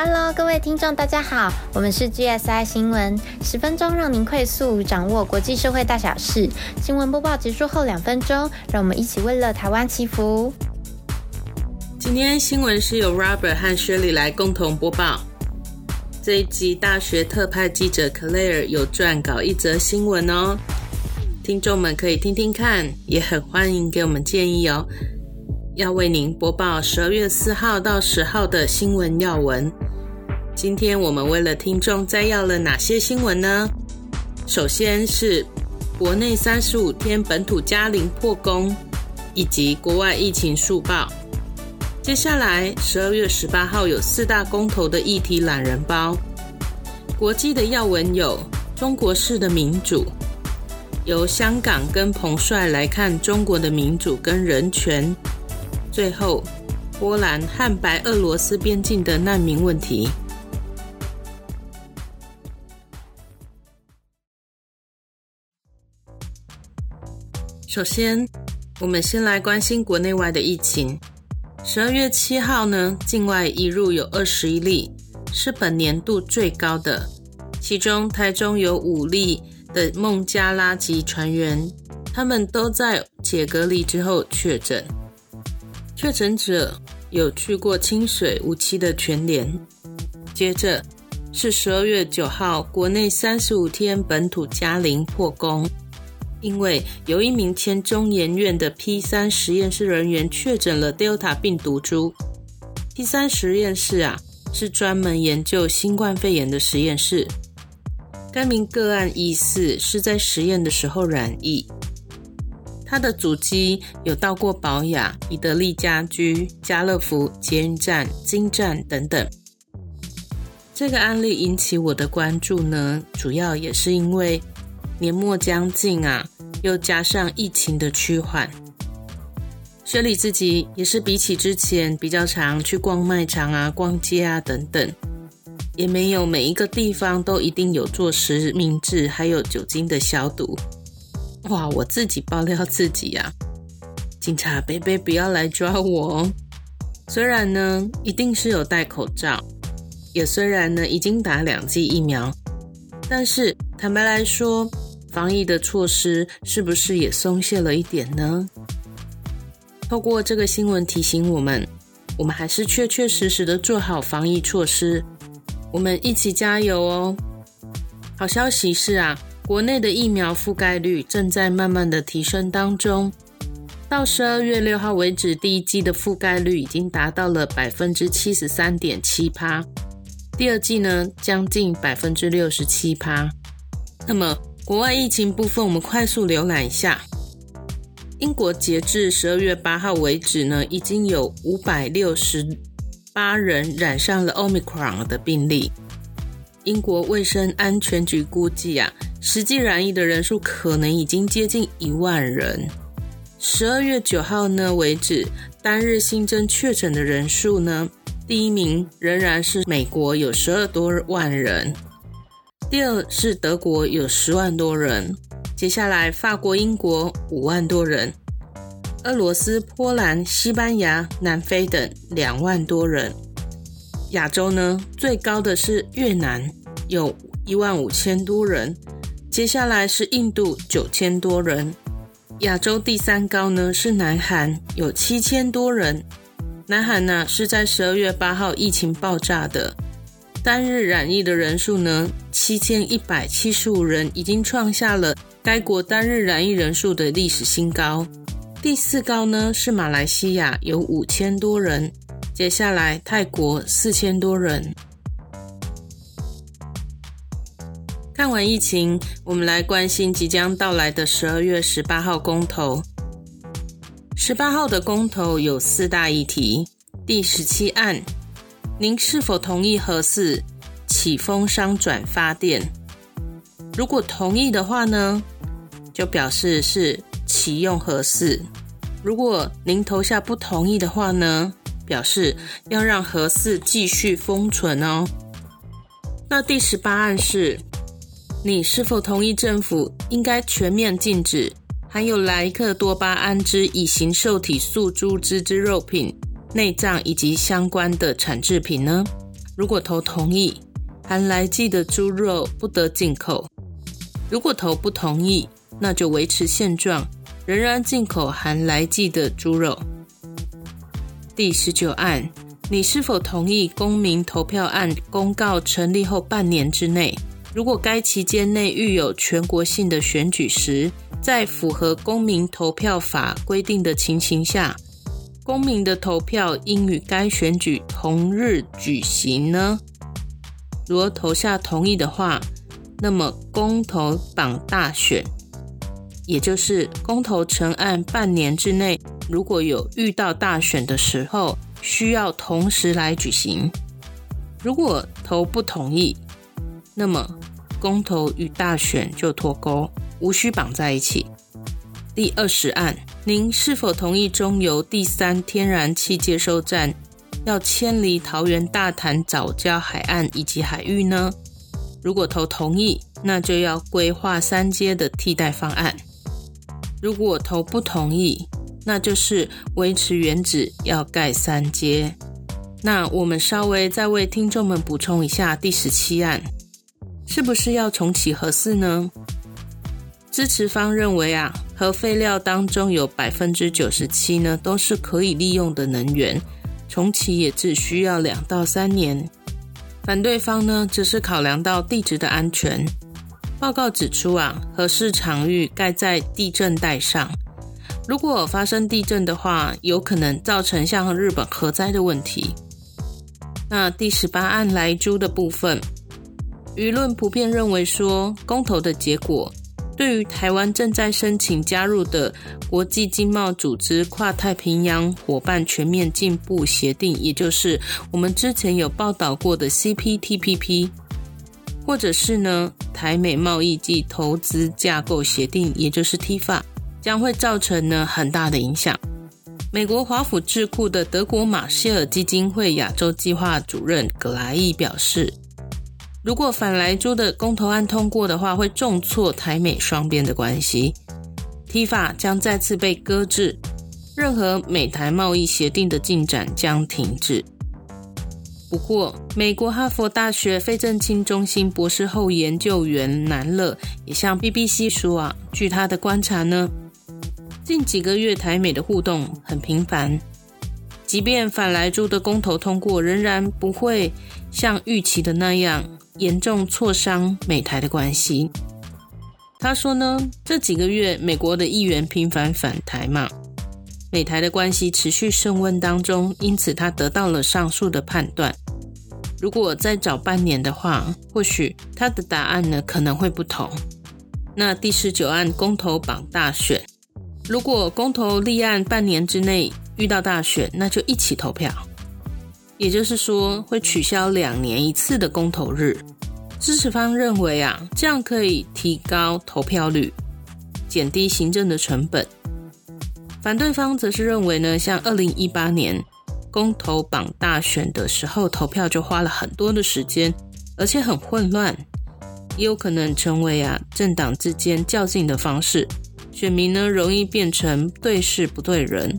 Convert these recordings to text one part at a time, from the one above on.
Hello，各位听众，大家好，我们是 GSI 新闻，十分钟让您快速掌握国际社会大小事。新闻播报结束后两分钟，让我们一起为了台湾祈福。今天新闻是由 Robert 和 Shirley 来共同播报。这一集大学特派记者 Claire 有撰稿一则新闻哦，听众们可以听听看，也很欢迎给我们建议哦。要为您播报十二月四号到十号的新闻要闻。今天我们为了听众摘要了哪些新闻呢？首先是国内三十五天本土加零破功，以及国外疫情速报。接下来十二月十八号有四大公投的议题懒人包。国际的要闻有中国式的民主，由香港跟彭帅来看中国的民主跟人权。最后，波兰和白俄罗斯边境的难民问题。首先，我们先来关心国内外的疫情。十二月七号呢，境外移入有二十一例，是本年度最高的。其中，台中有五例的孟加拉籍船员，他们都在解隔离之后确诊。确诊者有去过清水、无期的全联。接着是十二月九号，国内三十五天本土加零破功。因为有一名前中研院的 P 三实验室人员确诊了 Delta 病毒株。P 三实验室啊，是专门研究新冠肺炎的实验室。该名个案疑似是在实验的时候染疫。他的足迹有到过宝雅、彼得利家居、家乐福、捷运站、金站等等。这个案例引起我的关注呢，主要也是因为。年末将近啊，又加上疫情的趋缓，雪里自己也是比起之前比较常去逛卖场啊、逛街啊等等，也没有每一个地方都一定有做实名制，还有酒精的消毒。哇，我自己爆料自己呀，警察贝贝不要来抓我哦。虽然呢，一定是有戴口罩，也虽然呢已经打两剂疫苗，但是坦白来说。防疫的措施是不是也松懈了一点呢？透过这个新闻提醒我们，我们还是确确实实的做好防疫措施，我们一起加油哦！好消息是啊，国内的疫苗覆盖率正在慢慢的提升当中，到十二月六号为止，第一季的覆盖率已经达到了百分之七十三点七趴，第二季呢将近百分之六十七趴，那么。国外疫情部分，我们快速浏览一下。英国截至十二月八号为止呢，已经有五百六十八人染上了 Omicron 的病例。英国卫生安全局估计啊，实际染疫的人数可能已经接近一万人。十二月九号呢为止，单日新增确诊的人数呢，第一名仍然是美国，有十二多万人。第二是德国有十万多人，接下来法国、英国五万多人，俄罗斯、波兰、西班牙、南非等两万多人。亚洲呢，最高的是越南，有一万五千多人，接下来是印度九千多人。亚洲第三高呢是南韩，有七千多人。南韩呢是在十二月八号疫情爆炸的。单日染疫的人数呢，七千一百七十五人，已经创下了该国单日染疫人数的历史新高。第四高呢是马来西亚，有五千多人。接下来泰国四千多人。看完疫情，我们来关心即将到来的十二月十八号公投。十八号的公投有四大议题，第十七案。您是否同意核四起风商转发电？如果同意的话呢，就表示是启用核四；如果您投下不同意的话呢，表示要让核四继续封存哦。那第十八案是，你是否同意政府应该全面禁止含有莱克多巴胺之乙型受体素猪脂之肉品？内脏以及相关的产制品呢？如果投同意，含来剂的猪肉不得进口；如果投不同意，那就维持现状，仍然进口含来剂的猪肉。第十九案，你是否同意公民投票案公告成立后半年之内，如果该期间内遇有全国性的选举时，在符合公民投票法规定的情形下？公民的投票应与该选举同日举行呢？如果投下同意的话，那么公投榜大选，也就是公投成案半年之内，如果有遇到大选的时候，需要同时来举行。如果投不同意，那么公投与大选就脱钩，无需绑在一起。第二十案。您是否同意中油第三天然气接收站要迁离桃园大潭早礁海岸以及海域呢？如果投同意，那就要规划三阶的替代方案；如果投不同意，那就是维持原址要盖三阶。那我们稍微再为听众们补充一下第十七案，是不是要重启核四呢？支持方认为啊，核废料当中有百分之九十七呢都是可以利用的能源，重启也只需要两到三年。反对方呢，只是考量到地质的安全。报告指出啊，核市场域盖在地震带上，如果发生地震的话，有可能造成像日本核灾的问题。那第十八案来猪的部分，舆论普遍认为说，公投的结果。对于台湾正在申请加入的国际经贸组织跨太平洋伙伴全面进步协定，也就是我们之前有报道过的 CPTPP，或者是呢台美贸易及投资架构协定，也就是 TIFA，将会造成呢很大的影响。美国华府智库的德国马歇尔基金会亚洲计划主任格莱伊表示。如果反莱猪的公投案通过的话，会重挫台美双边的关系，TIFA 将再次被搁置，任何美台贸易协定的进展将停止。不过，美国哈佛大学非正清中心博士后研究员南乐也向 BBC 说啊，据他的观察呢，近几个月台美的互动很频繁，即便反莱猪的公投通过，仍然不会像预期的那样。严重挫伤美台的关系。他说呢，这几个月美国的议员频繁反台嘛，美台的关系持续升温当中，因此他得到了上述的判断。如果再找半年的话，或许他的答案呢可能会不同。那第十九案公投榜大选，如果公投立案半年之内遇到大选，那就一起投票。也就是说，会取消两年一次的公投日。支持方认为啊，这样可以提高投票率，减低行政的成本。反对方则是认为呢，像二零一八年公投榜大选的时候，投票就花了很多的时间，而且很混乱，也有可能成为啊政党之间较劲的方式，选民呢容易变成对事不对人，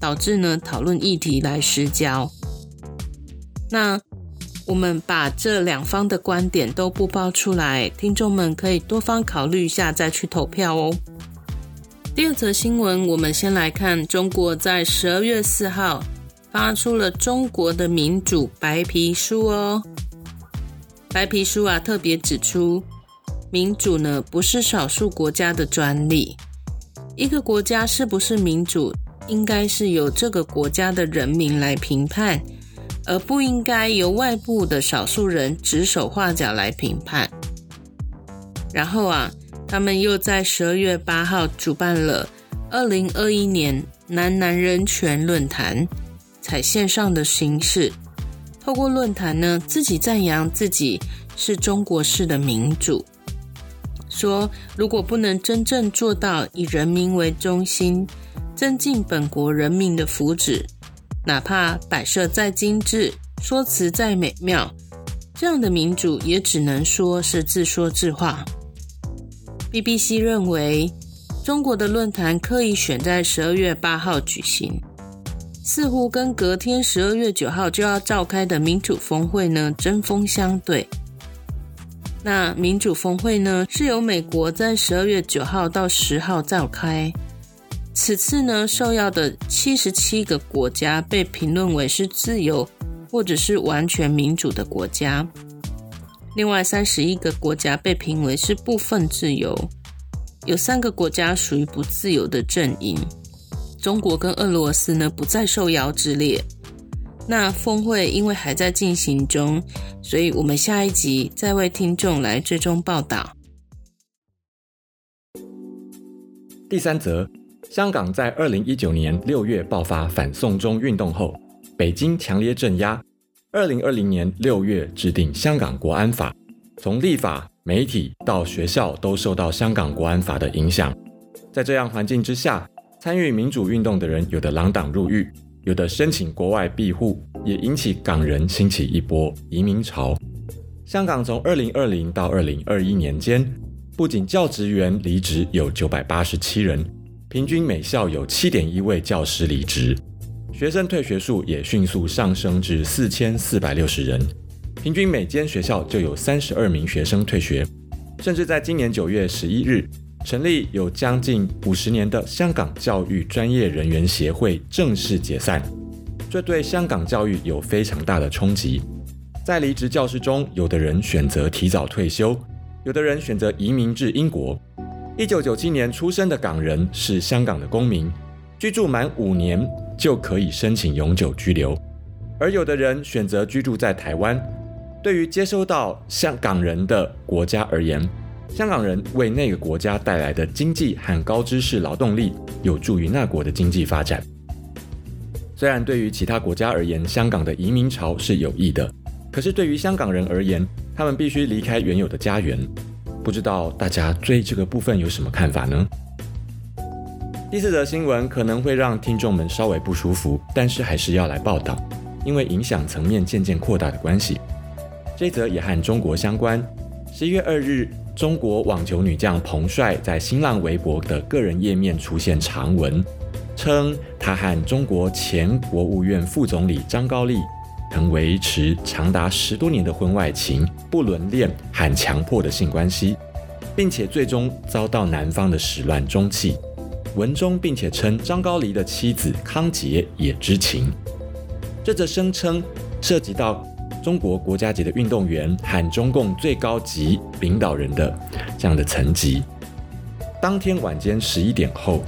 导致呢讨论议题来失焦。那我们把这两方的观点都不包出来，听众们可以多方考虑一下再去投票哦。第二则新闻，我们先来看中国在十二月四号发出了中国的民主白皮书哦。白皮书啊，特别指出，民主呢不是少数国家的专利，一个国家是不是民主，应该是由这个国家的人民来评判。而不应该由外部的少数人指手画脚来评判。然后啊，他们又在十二月八号主办了二零二一年男男人权论坛，采线上的形式，透过论坛呢，自己赞扬自己是中国式的民主，说如果不能真正做到以人民为中心，增进本国人民的福祉。哪怕摆设再精致，说辞再美妙，这样的民主也只能说是自说自话。BBC 认为，中国的论坛刻意选在十二月八号举行似乎跟隔天十二月九号就要召开的民主峰会呢针锋相对。那民主峰会呢是由美国在十二月九号到十号召开。此次呢，受邀的七十七个国家被评论为是自由或者是完全民主的国家，另外三十一个国家被评为是部分自由，有三个国家属于不自由的阵营。中国跟俄罗斯呢不在受邀之列。那峰会因为还在进行中，所以我们下一集再为听众来追踪报道。第三则。香港在二零一九年六月爆发反送中运动后，北京强烈镇压。二零二零年六月制定香港国安法，从立法、媒体到学校都受到香港国安法的影响。在这样环境之下，参与民主运动的人有的锒铛入狱，有的申请国外庇护，也引起港人兴起一波移民潮。香港从二零二零到二零二一年间，不仅教职员离职有九百八十七人。平均每校有七点一位教师离职，学生退学数也迅速上升至四千四百六十人，平均每间学校就有三十二名学生退学，甚至在今年九月十一日，成立有将近五十年的香港教育专业人员协会正式解散，这对香港教育有非常大的冲击。在离职教师中，有的人选择提早退休，有的人选择移民至英国。一九九七年出生的港人是香港的公民，居住满五年就可以申请永久居留。而有的人选择居住在台湾。对于接收到香港人的国家而言，香港人为那个国家带来的经济和高知识劳动力，有助于那国的经济发展。虽然对于其他国家而言，香港的移民潮是有益的，可是对于香港人而言，他们必须离开原有的家园。不知道大家对这个部分有什么看法呢？第四则新闻可能会让听众们稍微不舒服，但是还是要来报道，因为影响层面渐渐扩大的关系。这则也和中国相关。十一月二日，中国网球女将彭帅在新浪微博的个人页面出现长文，称她和中国前国务院副总理张高丽。曾维持长达十多年的婚外情、不伦恋和强迫的性关系，并且最终遭到男方的始乱终弃。文中并且称张高丽的妻子康杰也知情。这则声称涉及到中国国家级的运动员和中共最高级领导人的这样的层级。当天晚间十一点后，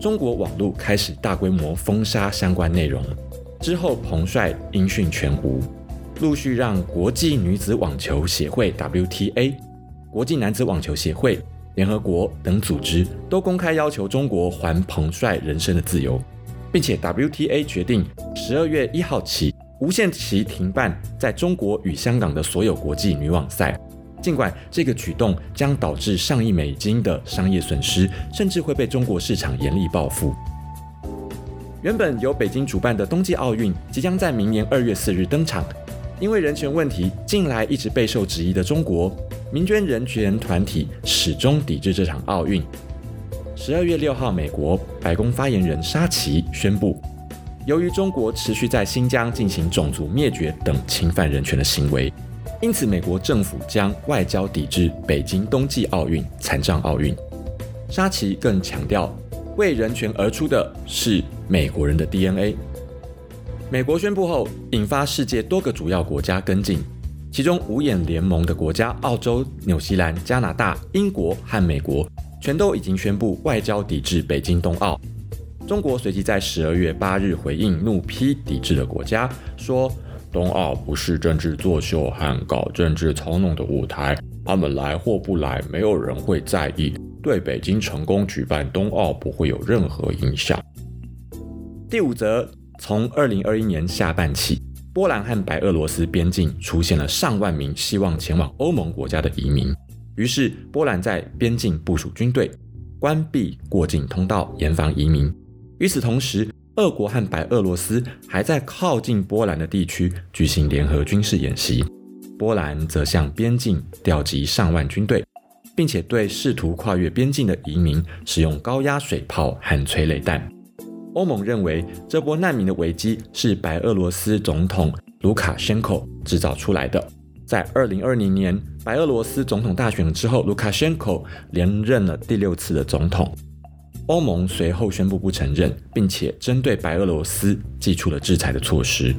中国网络开始大规模封杀相关内容。之后，彭帅音讯全无，陆续让国际女子网球协会 （WTA）、国际男子网球协会、联合国等组织都公开要求中国还彭帅人身的自由，并且 WTA 决定十二月一号起无限期停办在中国与香港的所有国际女网赛。尽管这个举动将导致上亿美金的商业损失，甚至会被中国市场严厉报复。原本由北京主办的冬季奥运即将在明年二月四日登场，因为人权问题近来一直备受质疑的中国民间人权团体始终抵制这场奥运。十二月六号，美国白宫发言人沙奇宣布，由于中国持续在新疆进行种族灭绝等侵犯人权的行为，因此美国政府将外交抵制北京冬季奥运残障奥运。沙奇更强调。为人权而出的是美国人的 DNA。美国宣布后，引发世界多个主要国家跟进，其中五眼联盟的国家澳洲、纽西兰、加拿大、英国和美国全都已经宣布外交抵制北京冬奥。中国随即在十二月八日回应怒批抵制的国家，说冬奥不是政治作秀和搞政治操弄的舞台，他们来或不来，没有人会在意。对北京成功举办冬奥不会有任何影响。第五则，从二零二一年下半起，波兰和白俄罗斯边境出现了上万名希望前往欧盟国家的移民，于是波兰在边境部署军队，关闭过境通道，严防移民。与此同时，俄国和白俄罗斯还在靠近波兰的地区举行联合军事演习，波兰则向边境调集上万军队。并且对试图跨越边境的移民使用高压水炮和催泪弹。欧盟认为这波难民的危机是白俄罗斯总统卢卡申科制造出来的。在二零二零年白俄罗斯总统大选之后，卢卡申科连任了第六次的总统。欧盟随后宣布不承认，并且针对白俄罗斯寄出了制裁的措施。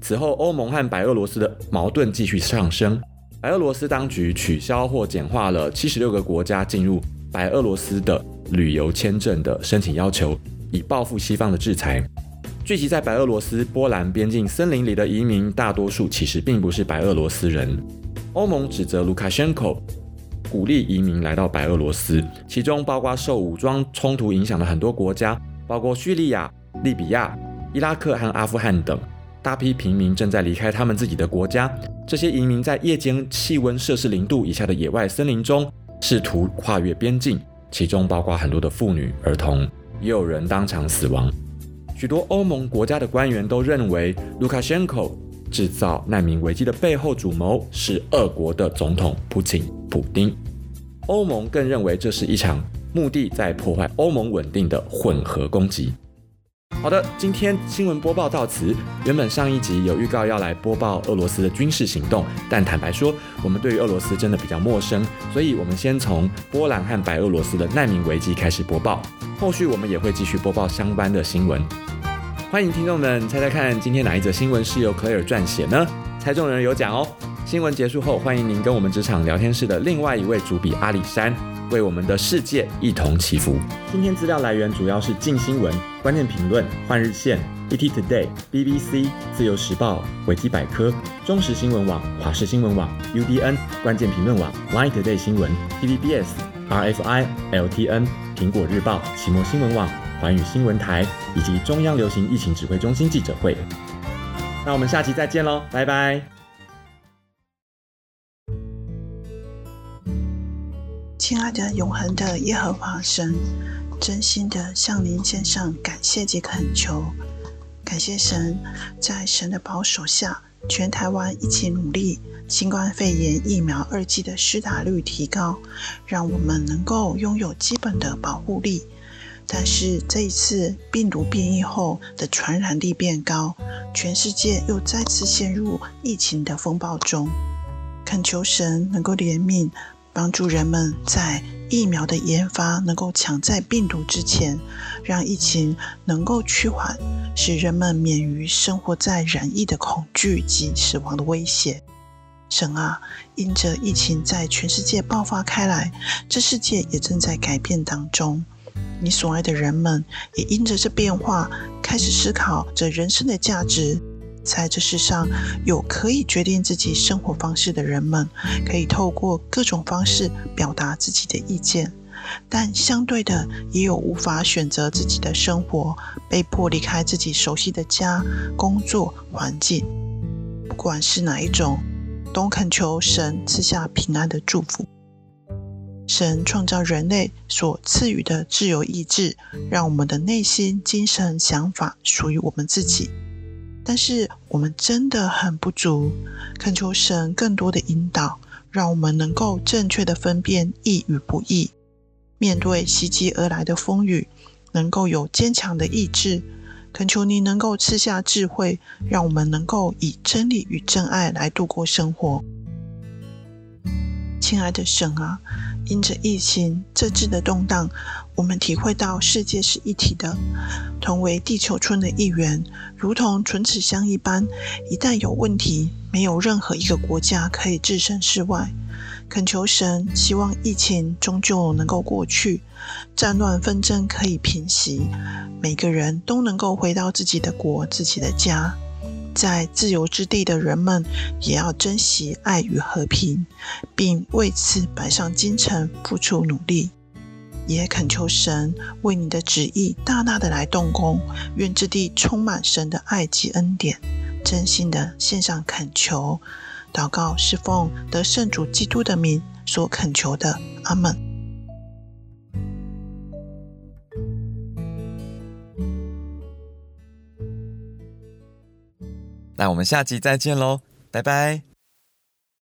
此后，欧盟和白俄罗斯的矛盾继续上升。白俄罗斯当局取消或简化了七十六个国家进入白俄罗斯的旅游签证的申请要求，以报复西方的制裁。聚集在白俄罗斯、波兰边境森林里的移民，大多数其实并不是白俄罗斯人。欧盟指责卢卡申科鼓励移民来到白俄罗斯，其中包括受武装冲突影响的很多国家，包括叙利亚、利比亚、伊拉克和阿富汗等。大批平民正在离开他们自己的国家，这些移民在夜间气温摄氏零度以下的野外森林中试图跨越边境，其中包括很多的妇女、儿童，也有人当场死亡。许多欧盟国家的官员都认为，卢卡申科制造难民危机的背后主谋是俄国的总统普京。普丁。欧盟更认为这是一场目的在破坏欧盟稳定的混合攻击。好的，今天新闻播报到此。原本上一集有预告要来播报俄罗斯的军事行动，但坦白说，我们对于俄罗斯真的比较陌生，所以我们先从波兰和白俄罗斯的难民危机开始播报。后续我们也会继续播报相关的新闻。欢迎听众们猜猜看，今天哪一则新闻是由 Claire 撰写呢？猜中人有奖哦！新闻结束后，欢迎您跟我们职场聊天室的另外一位主笔阿里山，为我们的世界一同祈福。今天资料来源主要是静新闻、关键评论、换日线、ET Today、BBC、自由时报、维基百科、中时新闻网、华视新闻网、UDN、关键评论网、Line Today 新闻、TVBS、RFI、LTN、苹果日报、奇摩新闻网。环宇新闻台以及中央流行疫情指挥中心记者会，那我们下期再见喽，拜拜！亲爱的永恒的耶和华神，真心的向您献上感谢及恳求，感谢神，在神的保守下，全台湾一起努力，新冠肺炎疫苗二剂的施打率提高，让我们能够拥有基本的保护力。但是这一次病毒变异后的传染力变高，全世界又再次陷入疫情的风暴中。恳求神能够怜悯，帮助人们在疫苗的研发能够抢在病毒之前，让疫情能够趋缓，使人们免于生活在染疫的恐惧及死亡的威胁。神啊，因着疫情在全世界爆发开来，这世界也正在改变当中。你所爱的人们也因着这变化，开始思考着人生的价值。在这世上，有可以决定自己生活方式的人们，可以透过各种方式表达自己的意见；但相对的，也有无法选择自己的生活，被迫离开自己熟悉的家、工作环境。不管是哪一种，都恳求神赐下平安的祝福。神创造人类所赐予的自由意志，让我们的内心、精神、想法属于我们自己。但是我们真的很不足，恳求神更多的引导，让我们能够正确的分辨义与不义。面对袭击而来的风雨，能够有坚强的意志。恳求您能够赐下智慧，让我们能够以真理与真爱来度过生活。亲爱的神啊！因着疫情这次的动荡，我们体会到世界是一体的，同为地球村的一员，如同唇齿相一般。一旦有问题，没有任何一个国家可以置身事外。恳求神，希望疫情终究能够过去，战乱纷争可以平息，每个人都能够回到自己的国、自己的家。在自由之地的人们，也要珍惜爱与和平，并为此摆上精诚，付出努力。也恳求神为你的旨意大大的来动工，愿之地充满神的爱及恩典。真心的献上恳求、祷告，是奉得圣主基督的名所恳求的。阿门。那我们下集再见喽，拜拜。